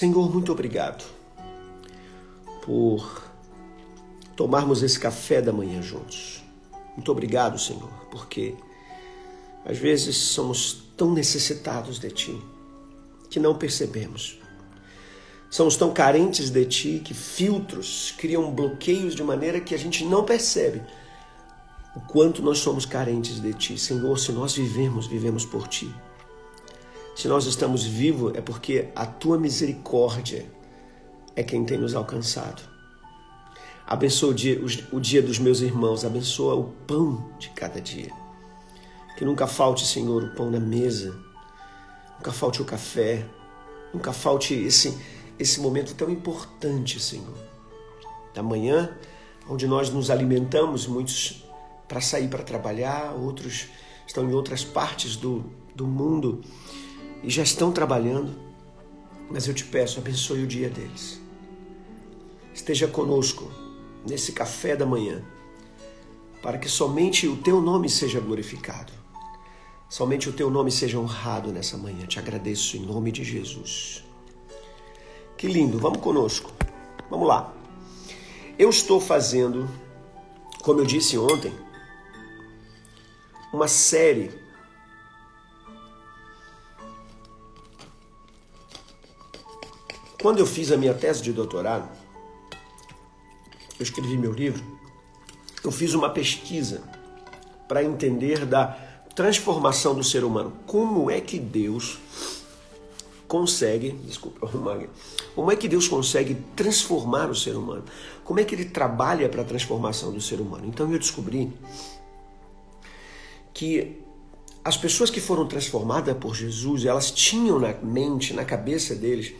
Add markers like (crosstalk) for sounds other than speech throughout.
Senhor, muito obrigado por tomarmos esse café da manhã juntos. Muito obrigado, Senhor, porque às vezes somos tão necessitados de Ti que não percebemos. Somos tão carentes de Ti que filtros criam bloqueios de maneira que a gente não percebe o quanto nós somos carentes de Ti. Senhor, se nós vivemos, vivemos por Ti. Se nós estamos vivos, é porque a tua misericórdia é quem tem nos alcançado. Abençoa o dia, o dia dos meus irmãos, abençoa o pão de cada dia. Que nunca falte, Senhor, o pão na mesa, nunca falte o café, nunca falte esse, esse momento tão importante, Senhor. Da manhã, onde nós nos alimentamos, muitos para sair para trabalhar, outros estão em outras partes do, do mundo e já estão trabalhando, mas eu te peço, abençoe o dia deles. Esteja conosco nesse café da manhã, para que somente o teu nome seja glorificado, somente o teu nome seja honrado nessa manhã. Te agradeço em nome de Jesus. Que lindo, vamos conosco. Vamos lá. Eu estou fazendo, como eu disse ontem, uma série Quando eu fiz a minha tese de doutorado, eu escrevi meu livro, eu fiz uma pesquisa para entender da transformação do ser humano. Como é que Deus consegue, desculpa, como é que Deus consegue transformar o ser humano? Como é que ele trabalha para a transformação do ser humano? Então eu descobri que as pessoas que foram transformadas por Jesus, elas tinham na mente, na cabeça deles,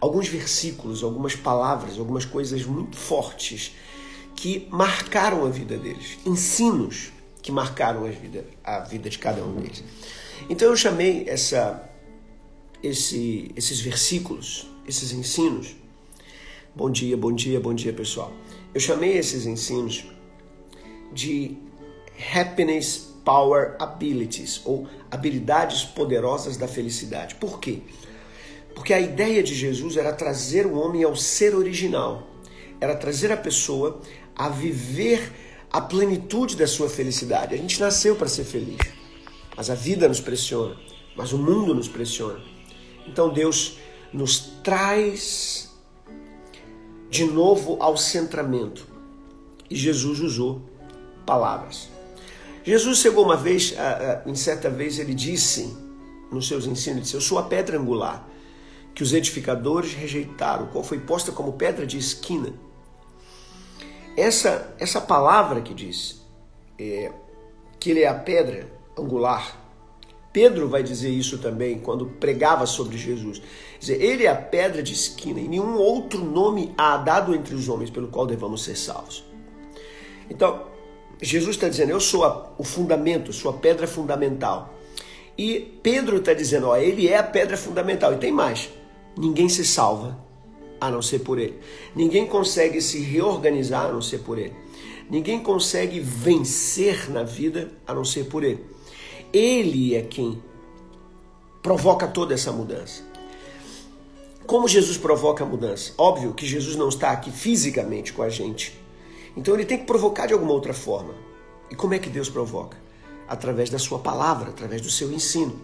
alguns versículos, algumas palavras, algumas coisas muito fortes que marcaram a vida deles, ensinos que marcaram a vida, a vida de cada um deles. Então eu chamei essa, esse, esses versículos, esses ensinos. Bom dia, bom dia, bom dia, pessoal. Eu chamei esses ensinos de happiness power abilities ou habilidades poderosas da felicidade. Por quê? Porque a ideia de Jesus era trazer o homem ao ser original, era trazer a pessoa a viver a plenitude da sua felicidade. A gente nasceu para ser feliz, mas a vida nos pressiona, mas o mundo nos pressiona. Então Deus nos traz de novo ao centramento. E Jesus usou palavras. Jesus chegou uma vez, em certa vez, ele disse nos seus ensinos, ele disse, eu sou a pedra angular que os edificadores rejeitaram, qual foi posta como pedra de esquina. Essa, essa palavra que diz é, que ele é a pedra angular, Pedro vai dizer isso também quando pregava sobre Jesus. Dizer, ele é a pedra de esquina e nenhum outro nome há dado entre os homens pelo qual devamos ser salvos. Então, Jesus está dizendo, eu sou a, o fundamento, sou a pedra fundamental. E Pedro está dizendo, ó, ele é a pedra fundamental. E tem mais. Ninguém se salva a não ser por Ele. Ninguém consegue se reorganizar a não ser por Ele. Ninguém consegue vencer na vida a não ser por Ele. Ele é quem provoca toda essa mudança. Como Jesus provoca a mudança? Óbvio que Jesus não está aqui fisicamente com a gente. Então ele tem que provocar de alguma outra forma. E como é que Deus provoca? Através da sua palavra, através do seu ensino.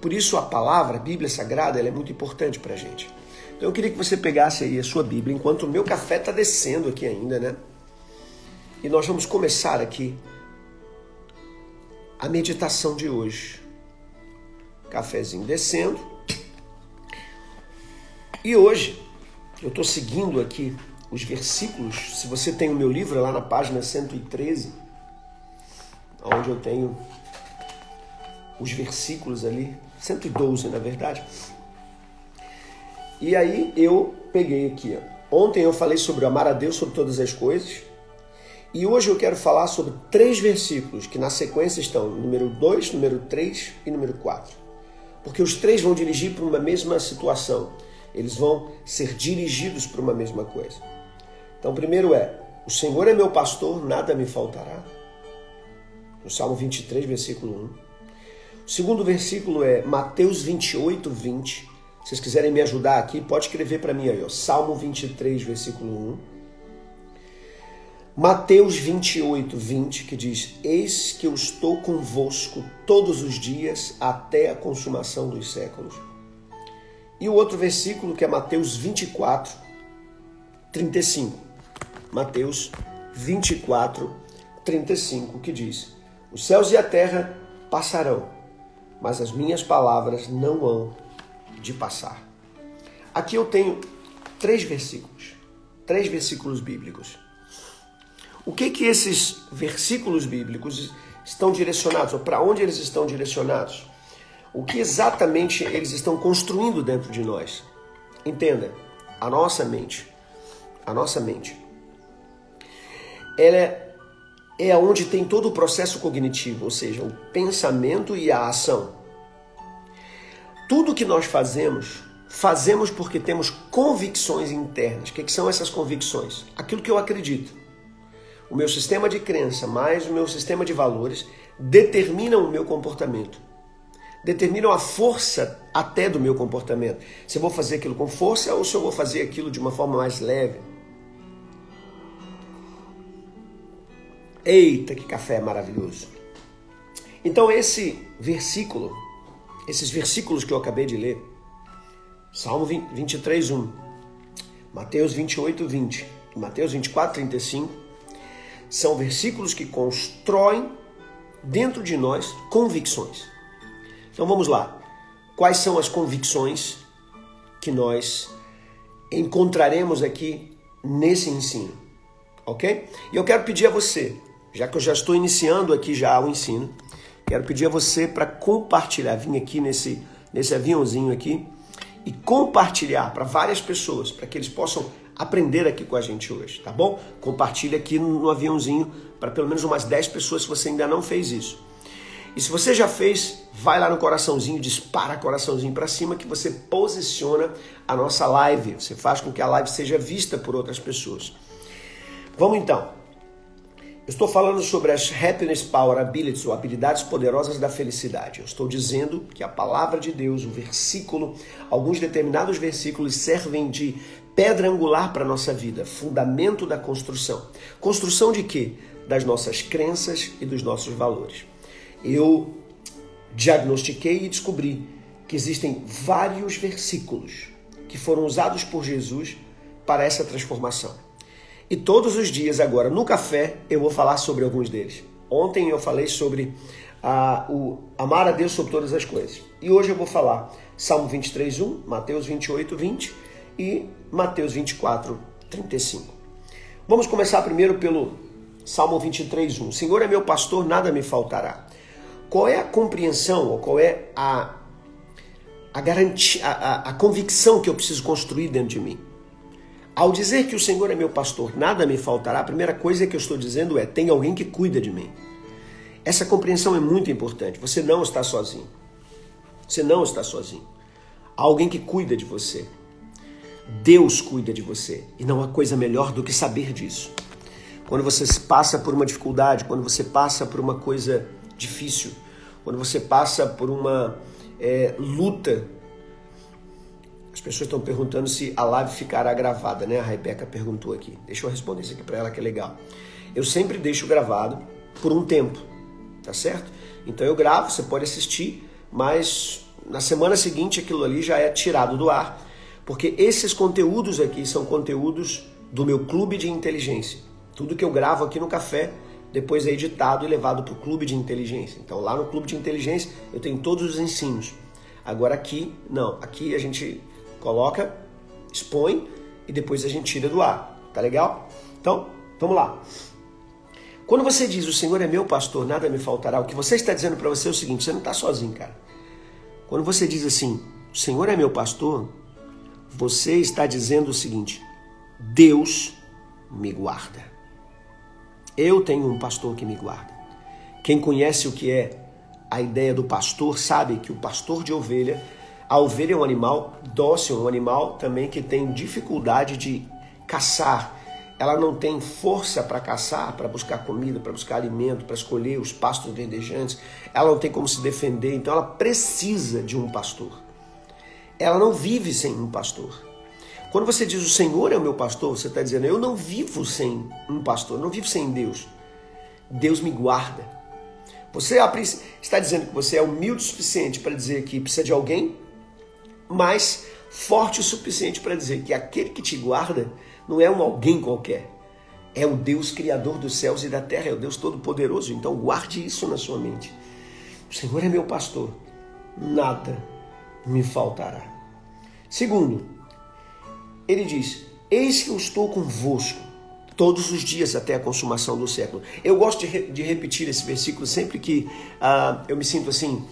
Por isso a palavra, a Bíblia Sagrada, ela é muito importante para a gente. Então eu queria que você pegasse aí a sua Bíblia, enquanto o meu café está descendo aqui ainda, né? E nós vamos começar aqui a meditação de hoje. Cafezinho descendo. E hoje eu estou seguindo aqui os versículos. Se você tem o meu livro é lá na página 113, onde eu tenho os versículos ali 112 na verdade. E aí eu peguei aqui. Ontem eu falei sobre amar a Deus sobre todas as coisas. E hoje eu quero falar sobre três versículos que na sequência estão número 2, número 3 e número 4. Porque os três vão dirigir para uma mesma situação. Eles vão ser dirigidos para uma mesma coisa. Então, primeiro é: O Senhor é meu pastor, nada me faltará. No Salmo 23, versículo 1. O segundo versículo é Mateus 28, 20. Se vocês quiserem me ajudar aqui, pode escrever para mim aí, ó, Salmo 23, versículo 1. Mateus 28, 20, que diz: Eis que eu estou convosco todos os dias até a consumação dos séculos. E o outro versículo que é Mateus 24, 35. Mateus 24, 35, que diz: Os céus e a terra passarão, mas as minhas palavras não hão de passar. Aqui eu tenho três versículos, três versículos bíblicos. O que que esses versículos bíblicos estão direcionados, ou para onde eles estão direcionados? O que exatamente eles estão construindo dentro de nós? Entenda, a nossa mente, a nossa mente, ela é, é onde tem todo o processo cognitivo, ou seja, o pensamento e a ação. Tudo que nós fazemos, fazemos porque temos convicções internas. O que, que são essas convicções? Aquilo que eu acredito. O meu sistema de crença mais o meu sistema de valores determinam o meu comportamento. Determinam a força até do meu comportamento. Se eu vou fazer aquilo com força ou se eu vou fazer aquilo de uma forma mais leve. Eita, que café maravilhoso! Então, esse versículo, esses versículos que eu acabei de ler, Salmo 23, 1, Mateus 28, 20, Mateus 24, 35, são versículos que constroem dentro de nós convicções. Então vamos lá. Quais são as convicções que nós encontraremos aqui nesse ensino? Ok? E eu quero pedir a você, já que eu já estou iniciando aqui já o ensino, quero pedir a você para compartilhar, vir aqui nesse, nesse aviãozinho aqui e compartilhar para várias pessoas, para que eles possam aprender aqui com a gente hoje, tá bom? Compartilha aqui no aviãozinho para pelo menos umas 10 pessoas se você ainda não fez isso. E se você já fez, vai lá no coraçãozinho, dispara coraçãozinho para cima que você posiciona a nossa live. Você faz com que a live seja vista por outras pessoas. Vamos então. Estou falando sobre as Happiness Power Abilities, ou habilidades poderosas da felicidade. Eu estou dizendo que a palavra de Deus, o versículo, alguns determinados versículos servem de pedra angular para a nossa vida, fundamento da construção. Construção de quê? Das nossas crenças e dos nossos valores. Eu diagnostiquei e descobri que existem vários versículos que foram usados por Jesus para essa transformação. E todos os dias agora no café eu vou falar sobre alguns deles. Ontem eu falei sobre a, o amar a Deus sobre todas as coisas. E hoje eu vou falar Salmo 23, 1, Mateus 28, 20 e Mateus 24, 35. Vamos começar primeiro pelo Salmo 23, 1. Senhor é meu pastor, nada me faltará. Qual é a compreensão, ou qual é a, a, garantia, a, a convicção que eu preciso construir dentro de mim? Ao dizer que o Senhor é meu pastor, nada me faltará, a primeira coisa que eu estou dizendo é: tem alguém que cuida de mim. Essa compreensão é muito importante. Você não está sozinho. Você não está sozinho. Há alguém que cuida de você. Deus cuida de você. E não há coisa melhor do que saber disso. Quando você passa por uma dificuldade, quando você passa por uma coisa difícil, quando você passa por uma é, luta. As pessoas estão perguntando se a live ficará gravada, né? A Rebeca perguntou aqui. Deixa eu responder isso aqui para ela que é legal. Eu sempre deixo gravado por um tempo, tá certo? Então eu gravo, você pode assistir, mas na semana seguinte aquilo ali já é tirado do ar porque esses conteúdos aqui são conteúdos do meu clube de inteligência. Tudo que eu gravo aqui no café, depois é editado e levado para o clube de inteligência. Então lá no clube de inteligência eu tenho todos os ensinos. Agora aqui, não. Aqui a gente coloca, expõe e depois a gente tira do ar. Tá legal? Então, vamos lá. Quando você diz o Senhor é meu pastor, nada me faltará, o que você está dizendo para você é o seguinte: você não está sozinho, cara. Quando você diz assim, o Senhor é meu pastor, você está dizendo o seguinte: Deus me guarda. Eu tenho um pastor que me guarda. Quem conhece o que é a ideia do pastor sabe que o pastor de ovelha, a ovelha é um animal dócil, um animal também que tem dificuldade de caçar. Ela não tem força para caçar, para buscar comida, para buscar alimento, para escolher os pastos verdejantes. Ela não tem como se defender, então ela precisa de um pastor. Ela não vive sem um pastor. Quando você diz o Senhor é o meu pastor, você está dizendo eu não vivo sem um pastor, não vivo sem Deus. Deus me guarda. Você está dizendo que você é humilde o suficiente para dizer que precisa de alguém, mas forte o suficiente para dizer que aquele que te guarda não é um alguém qualquer. É o Deus criador dos céus e da terra, é o Deus todo-poderoso. Então guarde isso na sua mente. O Senhor é meu pastor, nada me faltará. Segundo, ele diz: Eis que eu estou convosco todos os dias até a consumação do século. Eu gosto de, re de repetir esse versículo sempre que uh, eu me sinto assim.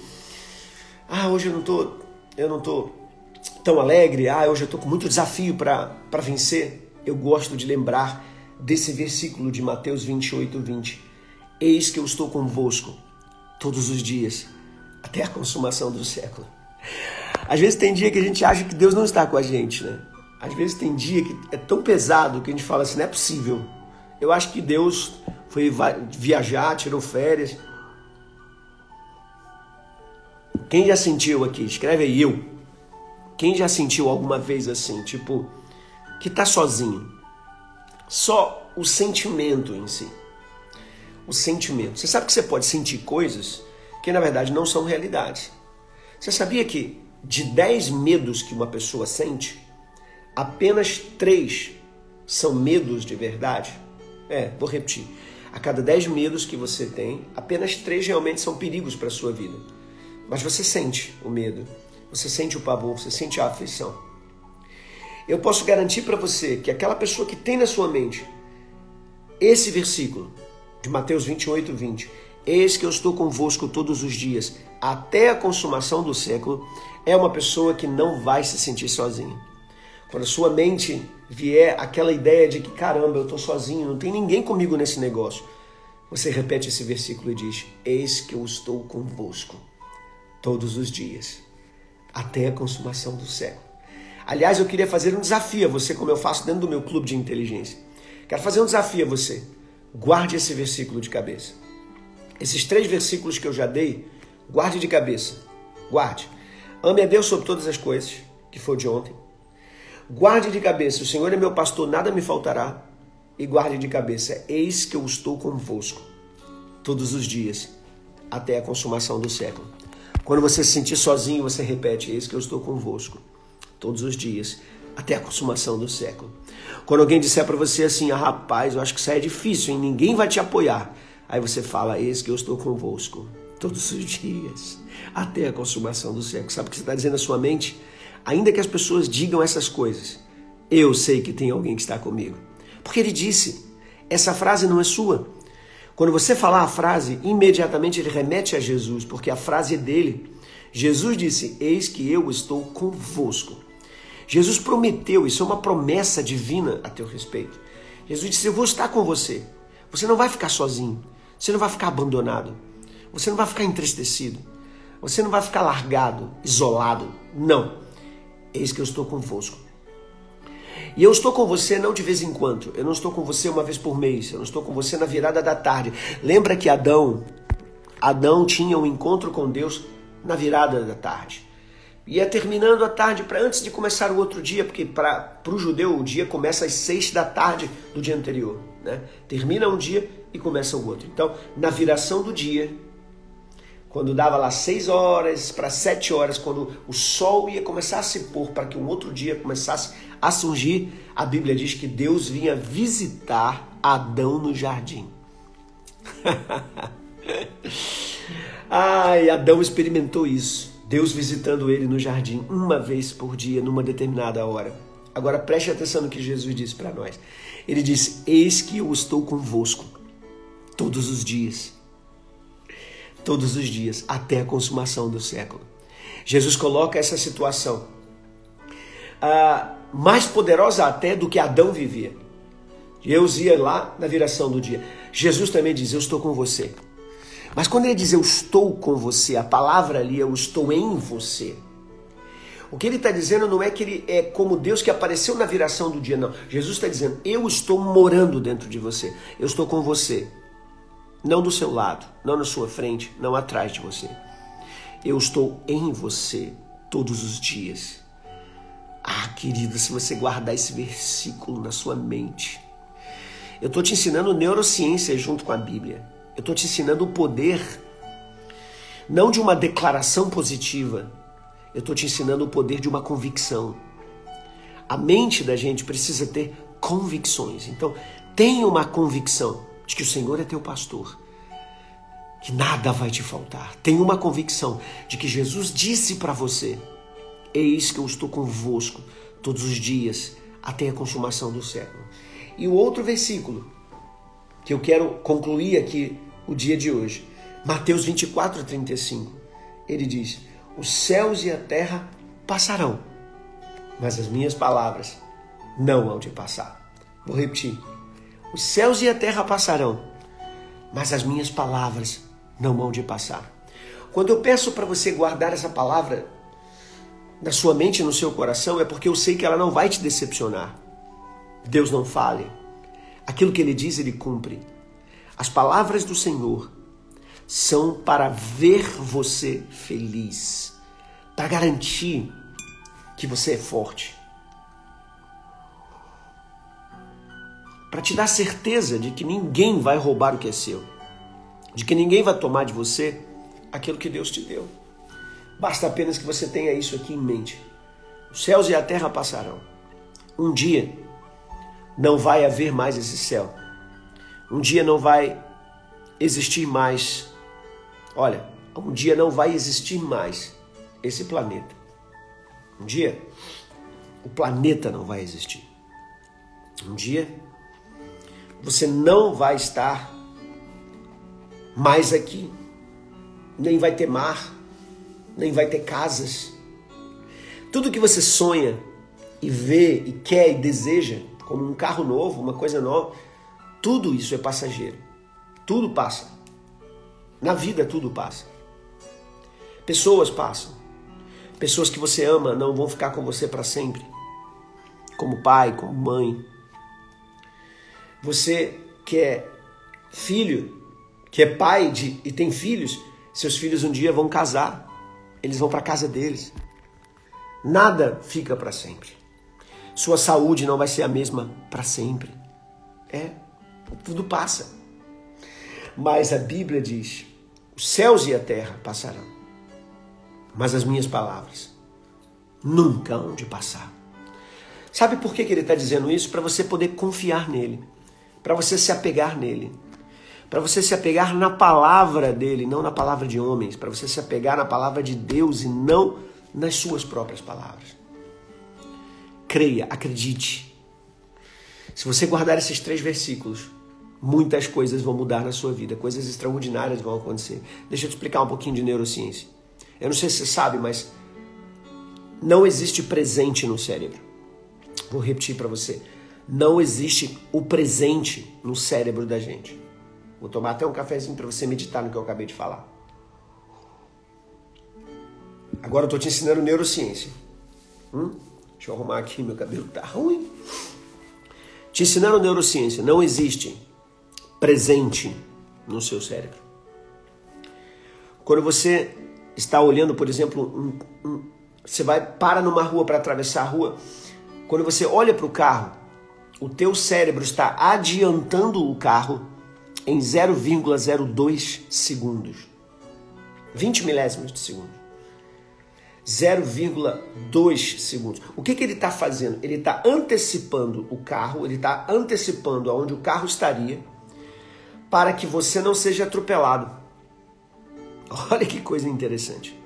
Ah, hoje eu não tô, eu não tô tão alegre. Ah, hoje eu tô com muito desafio para vencer. Eu gosto de lembrar desse versículo de Mateus 28, 20. Eis que eu estou convosco todos os dias até a consumação do século. Às vezes tem dia que a gente acha que Deus não está com a gente, né? Às vezes tem dia que é tão pesado que a gente fala assim, não é possível. Eu acho que Deus foi viajar, tirou férias. Quem já sentiu aqui? Escreve aí eu. Quem já sentiu alguma vez assim, tipo, que tá sozinho? Só o sentimento em si. O sentimento. Você sabe que você pode sentir coisas que na verdade não são realidade. Você sabia que de 10 medos que uma pessoa sente, apenas 3 são medos de verdade? É, vou repetir. A cada 10 medos que você tem, apenas 3 realmente são perigos para sua vida. Mas você sente o medo, você sente o pavor, você sente a aflição. Eu posso garantir para você que aquela pessoa que tem na sua mente esse versículo de Mateus 28, 20, Eis que eu estou convosco todos os dias, até a consumação do século, é uma pessoa que não vai se sentir sozinha. Quando a sua mente vier aquela ideia de que, caramba, eu estou sozinho, não tem ninguém comigo nesse negócio, você repete esse versículo e diz: Eis que eu estou convosco todos os dias, até a consumação do século. Aliás, eu queria fazer um desafio a você, como eu faço dentro do meu clube de inteligência. Quero fazer um desafio a você. Guarde esse versículo de cabeça. Esses três versículos que eu já dei, guarde de cabeça. Guarde. Ame a Deus sobre todas as coisas, que foi de ontem. Guarde de cabeça, o Senhor é meu pastor, nada me faltará. E guarde de cabeça, eis que eu estou convosco todos os dias, até a consumação do século. Quando você se sentir sozinho, você repete, eis que eu estou convosco todos os dias, até a consumação do século. Quando alguém disser para você assim, ah, rapaz, eu acho que isso é difícil, hein? ninguém vai te apoiar. Aí você fala, eis que eu estou convosco todos os dias, até a consumação do século. Sabe o que você está dizendo na sua mente? Ainda que as pessoas digam essas coisas, eu sei que tem alguém que está comigo. Porque ele disse, essa frase não é sua. Quando você falar a frase, imediatamente ele remete a Jesus, porque a frase é dele. Jesus disse: Eis que eu estou convosco. Jesus prometeu, isso é uma promessa divina a teu respeito. Jesus disse: Eu vou estar com você. Você não vai ficar sozinho. Você não vai ficar abandonado. Você não vai ficar entristecido. Você não vai ficar largado, isolado. Não. Eis que eu estou convosco. E eu estou com você não de vez em quando. Eu não estou com você uma vez por mês. Eu não estou com você na virada da tarde. Lembra que Adão, Adão tinha um encontro com Deus na virada da tarde. Ia terminando a tarde para antes de começar o outro dia, porque para o judeu o dia começa às seis da tarde do dia anterior. Né? Termina um dia e começa o outro. Então, na viração do dia, quando dava lá seis horas para sete horas, quando o sol ia começar a se pôr para que um outro dia começasse a surgir, a Bíblia diz que Deus vinha visitar Adão no jardim. (laughs) Ai, Adão experimentou isso. Deus visitando ele no jardim uma vez por dia, numa determinada hora. Agora preste atenção no que Jesus disse para nós. Ele diz: Eis que eu estou convosco todos os dias. Todos os dias, até a consumação do século. Jesus coloca essa situação ah, mais poderosa até do que Adão vivia. Deus ia lá na viração do dia. Jesus também diz: Eu estou com você. Mas quando ele diz eu estou com você, a palavra ali, eu estou em você. O que ele está dizendo não é que ele é como Deus que apareceu na viração do dia, não. Jesus está dizendo, eu estou morando dentro de você. Eu estou com você. Não do seu lado, não na sua frente, não atrás de você. Eu estou em você todos os dias. Ah, querido, se você guardar esse versículo na sua mente, eu estou te ensinando neurociência junto com a Bíblia. Eu estou te ensinando o poder, não de uma declaração positiva, eu estou te ensinando o poder de uma convicção. A mente da gente precisa ter convicções. Então, tenha uma convicção de que o Senhor é teu pastor, que nada vai te faltar. Tenha uma convicção de que Jesus disse para você: Eis que eu estou convosco todos os dias até a consumação do século. E o outro versículo que eu quero concluir aqui o dia de hoje. Mateus 24, 35. Ele diz: Os céus e a terra passarão, mas as minhas palavras não hão de passar. Vou repetir: Os céus e a terra passarão, mas as minhas palavras não hão de passar. Quando eu peço para você guardar essa palavra na sua mente e no seu coração, é porque eu sei que ela não vai te decepcionar. Deus não fale. Aquilo que ele diz, ele cumpre. As palavras do Senhor são para ver você feliz, para garantir que você é forte, para te dar certeza de que ninguém vai roubar o que é seu, de que ninguém vai tomar de você aquilo que Deus te deu. Basta apenas que você tenha isso aqui em mente. Os céus e a terra passarão. Um dia não vai haver mais esse céu um dia não vai existir mais. Olha, um dia não vai existir mais esse planeta. Um dia o planeta não vai existir. Um dia você não vai estar mais aqui. Nem vai ter mar, nem vai ter casas. Tudo que você sonha e vê e quer e deseja, como um carro novo, uma coisa nova, tudo isso é passageiro. Tudo passa. Na vida tudo passa. Pessoas passam. Pessoas que você ama não vão ficar com você para sempre. Como pai, como mãe. Você que é filho, que é pai de, e tem filhos, seus filhos um dia vão casar. Eles vão para casa deles. Nada fica para sempre. Sua saúde não vai ser a mesma para sempre. É tudo passa. Mas a Bíblia diz: os céus e a terra passarão, mas as minhas palavras nunca hão de passar. Sabe por que, que ele está dizendo isso? Para você poder confiar nele, para você se apegar nele, para você se apegar na palavra dele, não na palavra de homens, para você se apegar na palavra de Deus e não nas suas próprias palavras. Creia, acredite. Se você guardar esses três versículos, muitas coisas vão mudar na sua vida, coisas extraordinárias vão acontecer. Deixa eu te explicar um pouquinho de neurociência. Eu não sei se você sabe, mas não existe presente no cérebro. Vou repetir para você. Não existe o presente no cérebro da gente. Vou tomar até um cafezinho para você meditar no que eu acabei de falar. Agora eu tô te ensinando neurociência. Hum? Deixa eu arrumar aqui, meu cabelo tá ruim. Te ensinando neurociência. Não existe presente no seu cérebro. Quando você está olhando, por exemplo, um, um, você vai para numa rua para atravessar a rua, quando você olha para o carro, o teu cérebro está adiantando o carro em 0,02 segundos. 20 milésimos de segundo. 0,2 segundos. O que, que ele está fazendo? Ele está antecipando o carro, ele está antecipando aonde o carro estaria para que você não seja atropelado. (laughs) Olha que coisa interessante.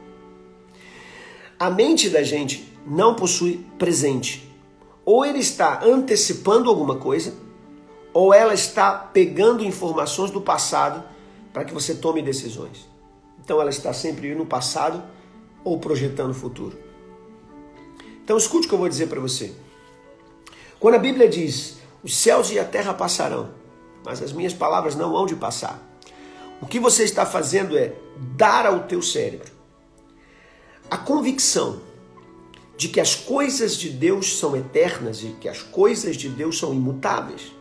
A mente da gente não possui presente. Ou ele está antecipando alguma coisa, ou ela está pegando informações do passado para que você tome decisões. Então ela está sempre no passado ou projetando o futuro. Então escute o que eu vou dizer para você. Quando a Bíblia diz: "Os céus e a terra passarão, mas as minhas palavras não hão de passar". O que você está fazendo é dar ao teu cérebro a convicção de que as coisas de Deus são eternas e que as coisas de Deus são imutáveis.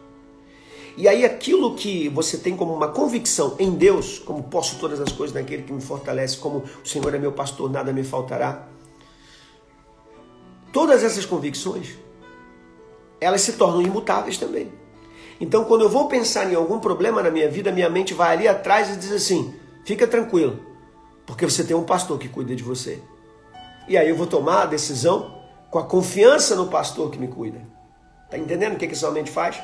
E aí aquilo que você tem como uma convicção em Deus, como posso todas as coisas naquele que me fortalece, como o Senhor é meu pastor, nada me faltará. Todas essas convicções, elas se tornam imutáveis também. Então, quando eu vou pensar em algum problema na minha vida, minha mente vai ali atrás e diz assim: fica tranquilo, porque você tem um pastor que cuida de você. E aí eu vou tomar a decisão com a confiança no pastor que me cuida. Tá entendendo o que, que sua mente faz?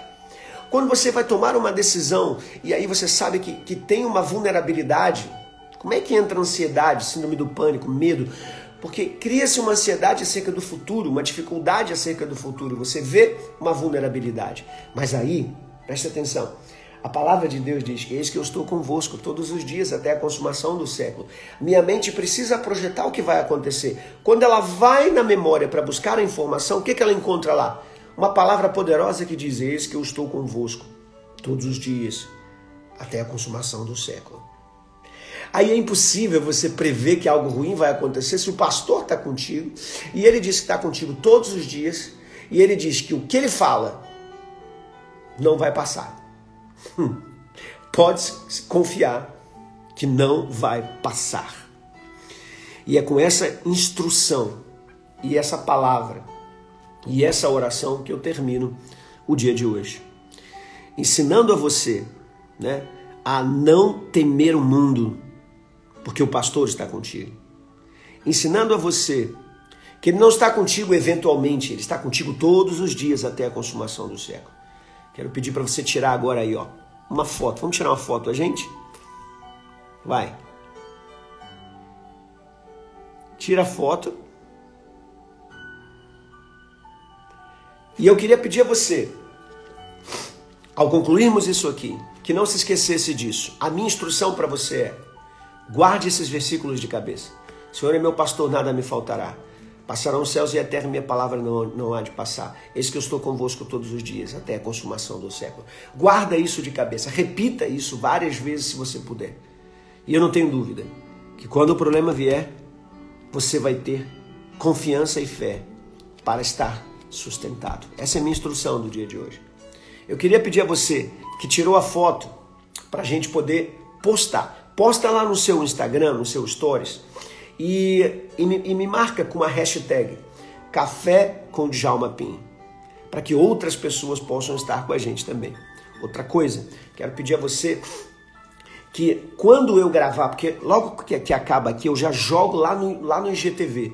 Quando você vai tomar uma decisão e aí você sabe que, que tem uma vulnerabilidade, como é que entra ansiedade, síndrome do pânico, medo? Porque cria-se uma ansiedade acerca do futuro, uma dificuldade acerca do futuro. Você vê uma vulnerabilidade. Mas aí, preste atenção, a palavra de Deus diz que eis que eu estou convosco todos os dias até a consumação do século. Minha mente precisa projetar o que vai acontecer. Quando ela vai na memória para buscar a informação, o que, que ela encontra lá? Uma palavra poderosa que diz: Eis que eu estou convosco todos os dias, até a consumação do século. Aí é impossível você prever que algo ruim vai acontecer se o pastor está contigo e ele diz que está contigo todos os dias e ele diz que o que ele fala não vai passar. Hum. Pode confiar que não vai passar. E é com essa instrução e essa palavra e essa oração que eu termino o dia de hoje, ensinando a você, né, a não temer o mundo, porque o pastor está contigo. Ensinando a você que ele não está contigo eventualmente, ele está contigo todos os dias até a consumação do século. Quero pedir para você tirar agora aí, ó, uma foto. Vamos tirar uma foto a gente? Vai. Tira a foto. E eu queria pedir a você, ao concluirmos isso aqui, que não se esquecesse disso. A minha instrução para você é: guarde esses versículos de cabeça. Senhor é meu pastor, nada me faltará. Passarão os céus e a terra, minha palavra não, não há de passar. Eis que eu estou convosco todos os dias, até a consumação do século. Guarda isso de cabeça, repita isso várias vezes se você puder. E eu não tenho dúvida que quando o problema vier, você vai ter confiança e fé para estar sustentado. Essa é a minha instrução do dia de hoje. Eu queria pedir a você que tirou a foto para a gente poder postar. Posta lá no seu Instagram, no seu Stories e, e, me, e me marca com a hashtag Café com Djalma Pim, para que outras pessoas possam estar com a gente também. Outra coisa, quero pedir a você que quando eu gravar, porque logo que, que acaba aqui eu já jogo lá no, lá no IGTV.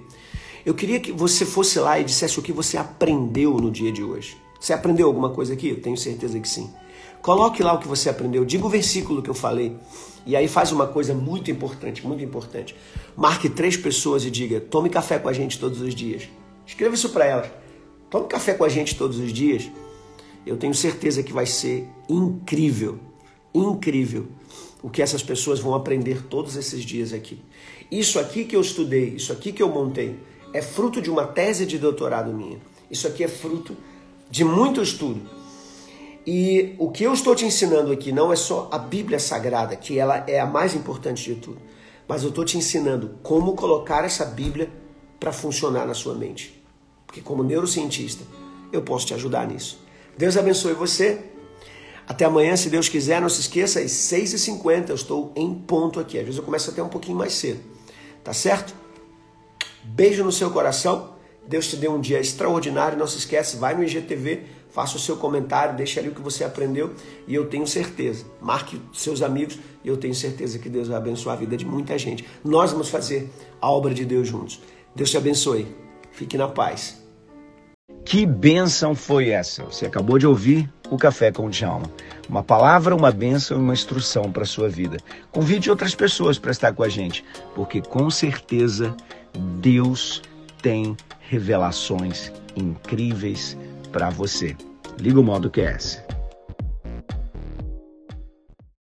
Eu queria que você fosse lá e dissesse o que você aprendeu no dia de hoje. Você aprendeu alguma coisa aqui? Eu tenho certeza que sim. Coloque lá o que você aprendeu, diga o versículo que eu falei. E aí faz uma coisa muito importante, muito importante. Marque três pessoas e diga: tome café com a gente todos os dias. Escreva isso para elas. Tome café com a gente todos os dias. Eu tenho certeza que vai ser incrível, incrível o que essas pessoas vão aprender todos esses dias aqui. Isso aqui que eu estudei, isso aqui que eu montei, é fruto de uma tese de doutorado minha. Isso aqui é fruto de muito estudo. E o que eu estou te ensinando aqui não é só a Bíblia Sagrada, que ela é a mais importante de tudo, mas eu estou te ensinando como colocar essa Bíblia para funcionar na sua mente. Porque como neurocientista, eu posso te ajudar nisso. Deus abençoe você. Até amanhã, se Deus quiser, não se esqueça, às 6h50 eu estou em ponto aqui. Às vezes eu começo até um pouquinho mais cedo. Tá certo? Beijo no seu coração. Deus te dê um dia extraordinário. Não se esquece, vai no IGTV, faça o seu comentário, deixa ali o que você aprendeu e eu tenho certeza. Marque seus amigos e eu tenho certeza que Deus vai abençoar a vida de muita gente. Nós vamos fazer a obra de Deus juntos. Deus te abençoe. Fique na paz. Que bênção foi essa? Você acabou de ouvir o Café com o Djalma. Uma palavra, uma bênção e uma instrução para a sua vida. Convide outras pessoas para estar com a gente, porque com certeza Deus tem revelações incríveis para você. Liga o modo QS.